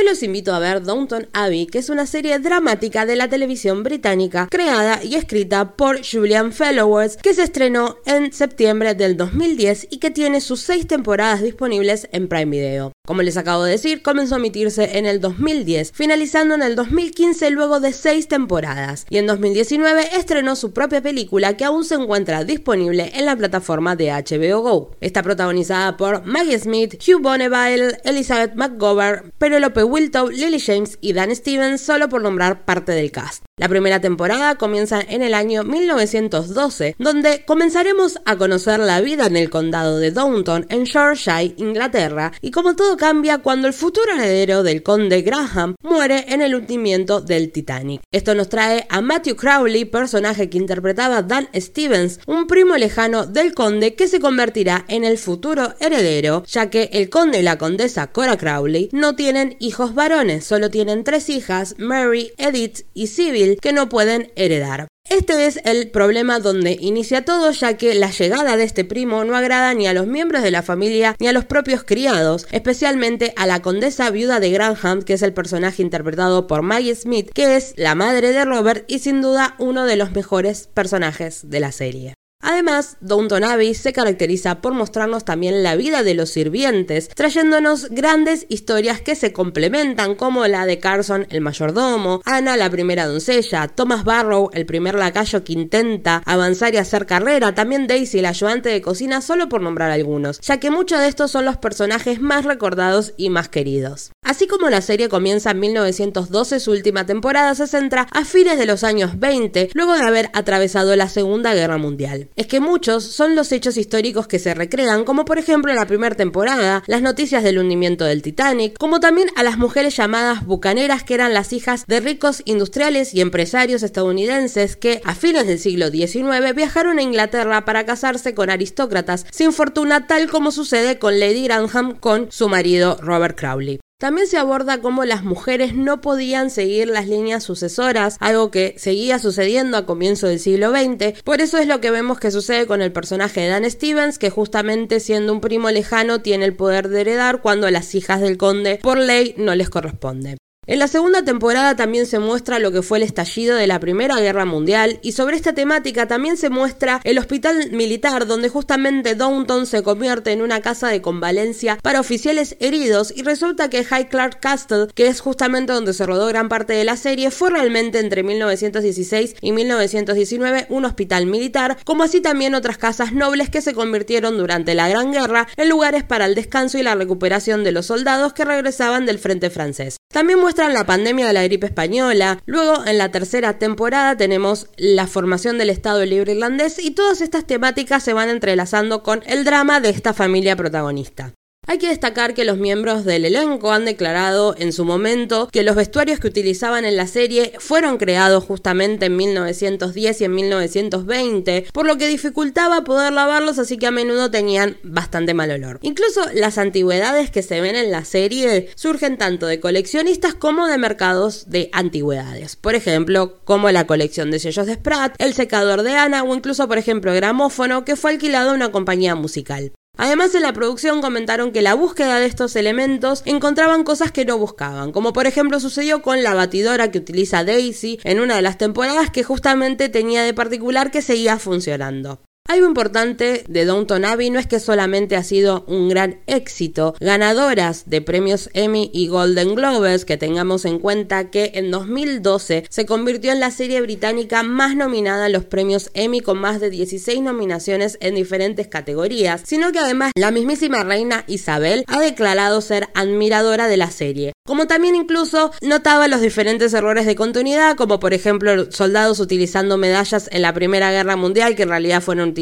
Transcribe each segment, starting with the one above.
Hoy los invito a ver Downton Abbey, que es una serie dramática de la televisión británica creada y escrita por Julian Fellowes, que se estrenó en septiembre del 2010 y que tiene sus seis temporadas disponibles en Prime Video. Como les acabo de decir, comenzó a emitirse en el 2010, finalizando en el 2015 luego de seis temporadas, y en 2019 estrenó su propia película que aún se encuentra disponible en la plataforma de HBO Go. Está protagonizada por Maggie Smith, Hugh Bonneville, Elizabeth McGovern, Penelope Wiltow, Lily James y Dan Stevens, solo por nombrar parte del cast. La primera temporada comienza en el año 1912, donde comenzaremos a conocer la vida en el condado de Downton, en Yorkshire, Inglaterra, y cómo todo cambia cuando el futuro heredero del conde Graham muere en el hundimiento del Titanic. Esto nos trae a Matthew Crowley, personaje que interpretaba Dan Stevens, un primo lejano del conde que se convertirá en el futuro heredero, ya que el conde y la condesa Cora Crowley no tienen hijos varones, solo tienen tres hijas, Mary, Edith y Sybil, que no pueden heredar. Este es el problema donde inicia todo, ya que la llegada de este primo no agrada ni a los miembros de la familia ni a los propios criados, especialmente a la condesa viuda de Granham, que es el personaje interpretado por Maggie Smith, que es la madre de Robert y sin duda uno de los mejores personajes de la serie. Además, Downton Abbey se caracteriza por mostrarnos también la vida de los sirvientes, trayéndonos grandes historias que se complementan, como la de Carson, el mayordomo, Ana, la primera doncella, Thomas Barrow, el primer lacayo que intenta avanzar y hacer carrera, también Daisy, el ayudante de cocina, solo por nombrar algunos, ya que muchos de estos son los personajes más recordados y más queridos. Así como la serie comienza en 1912, su última temporada se centra a fines de los años 20, luego de haber atravesado la Segunda Guerra Mundial es que muchos son los hechos históricos que se recrean, como por ejemplo en la primera temporada, las noticias del hundimiento del Titanic, como también a las mujeres llamadas bucaneras que eran las hijas de ricos industriales y empresarios estadounidenses que a fines del siglo XIX viajaron a Inglaterra para casarse con aristócratas sin fortuna tal como sucede con Lady Granham con su marido Robert Crowley. También se aborda cómo las mujeres no podían seguir las líneas sucesoras, algo que seguía sucediendo a comienzo del siglo XX. Por eso es lo que vemos que sucede con el personaje de Dan Stevens, que justamente siendo un primo lejano tiene el poder de heredar cuando a las hijas del conde por ley no les corresponde. En la segunda temporada también se muestra lo que fue el estallido de la Primera Guerra Mundial y sobre esta temática también se muestra el hospital militar donde justamente Downton se convierte en una casa de convalencia para oficiales heridos y resulta que High Clark Castle, que es justamente donde se rodó gran parte de la serie, fue realmente entre 1916 y 1919 un hospital militar, como así también otras casas nobles que se convirtieron durante la Gran Guerra en lugares para el descanso y la recuperación de los soldados que regresaban del frente francés. También muestran la pandemia de la gripe española. Luego, en la tercera temporada, tenemos la formación del Estado Libre Irlandés y todas estas temáticas se van entrelazando con el drama de esta familia protagonista. Hay que destacar que los miembros del elenco han declarado en su momento que los vestuarios que utilizaban en la serie fueron creados justamente en 1910 y en 1920, por lo que dificultaba poder lavarlos, así que a menudo tenían bastante mal olor. Incluso las antigüedades que se ven en la serie surgen tanto de coleccionistas como de mercados de antigüedades. Por ejemplo, como la colección de sellos de Spratt, el secador de Ana o incluso, por ejemplo, gramófono que fue alquilado a una compañía musical. Además, en la producción comentaron que la búsqueda de estos elementos encontraban cosas que no buscaban, como por ejemplo sucedió con la batidora que utiliza Daisy en una de las temporadas que justamente tenía de particular que seguía funcionando. Algo importante de Downton Abbey no es que solamente ha sido un gran éxito, ganadoras de premios Emmy y Golden Globes, que tengamos en cuenta que en 2012 se convirtió en la serie británica más nominada en los premios Emmy con más de 16 nominaciones en diferentes categorías, sino que además la mismísima reina Isabel ha declarado ser admiradora de la serie, como también incluso notaba los diferentes errores de continuidad, como por ejemplo soldados utilizando medallas en la Primera Guerra Mundial que en realidad fueron utilizadas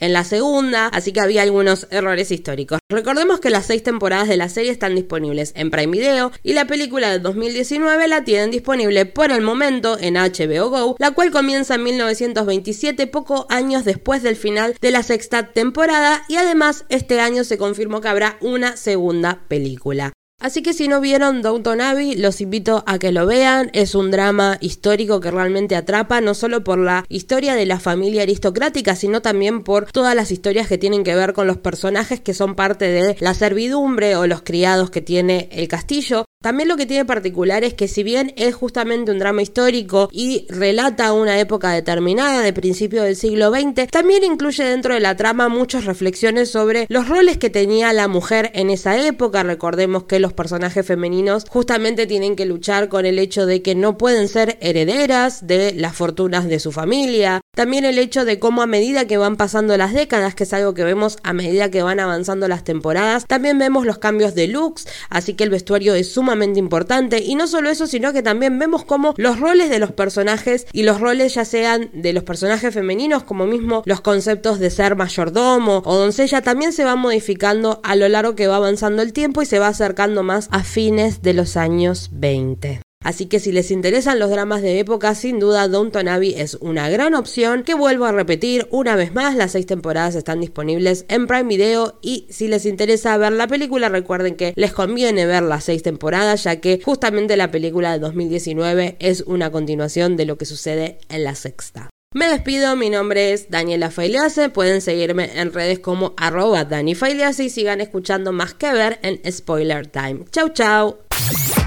en la segunda, así que había algunos errores históricos. Recordemos que las seis temporadas de la serie están disponibles en Prime Video y la película de 2019 la tienen disponible por el momento en HBO Go, la cual comienza en 1927, pocos años después del final de la sexta temporada y además este año se confirmó que habrá una segunda película. Así que si no vieron Downton Abbey, los invito a que lo vean. Es un drama histórico que realmente atrapa, no solo por la historia de la familia aristocrática, sino también por todas las historias que tienen que ver con los personajes que son parte de la servidumbre o los criados que tiene el castillo. También lo que tiene particular es que si bien es justamente un drama histórico y relata una época determinada de principio del siglo XX, también incluye dentro de la trama muchas reflexiones sobre los roles que tenía la mujer en esa época. Recordemos que los personajes femeninos justamente tienen que luchar con el hecho de que no pueden ser herederas de las fortunas de su familia. También el hecho de cómo a medida que van pasando las décadas, que es algo que vemos a medida que van avanzando las temporadas, también vemos los cambios de looks, así que el vestuario es sumamente importante. Y no solo eso, sino que también vemos como los roles de los personajes y los roles ya sean de los personajes femeninos, como mismo los conceptos de ser mayordomo o doncella, también se van modificando a lo largo que va avanzando el tiempo y se va acercando más a fines de los años 20. Así que si les interesan los dramas de época, sin duda Downton Abbey es una gran opción que vuelvo a repetir una vez más, las seis temporadas están disponibles en Prime Video y si les interesa ver la película recuerden que les conviene ver las seis temporadas ya que justamente la película de 2019 es una continuación de lo que sucede en la sexta. Me despido, mi nombre es Daniela Failease, pueden seguirme en redes como arroba Dani y sigan escuchando más que ver en Spoiler Time. Chau chau.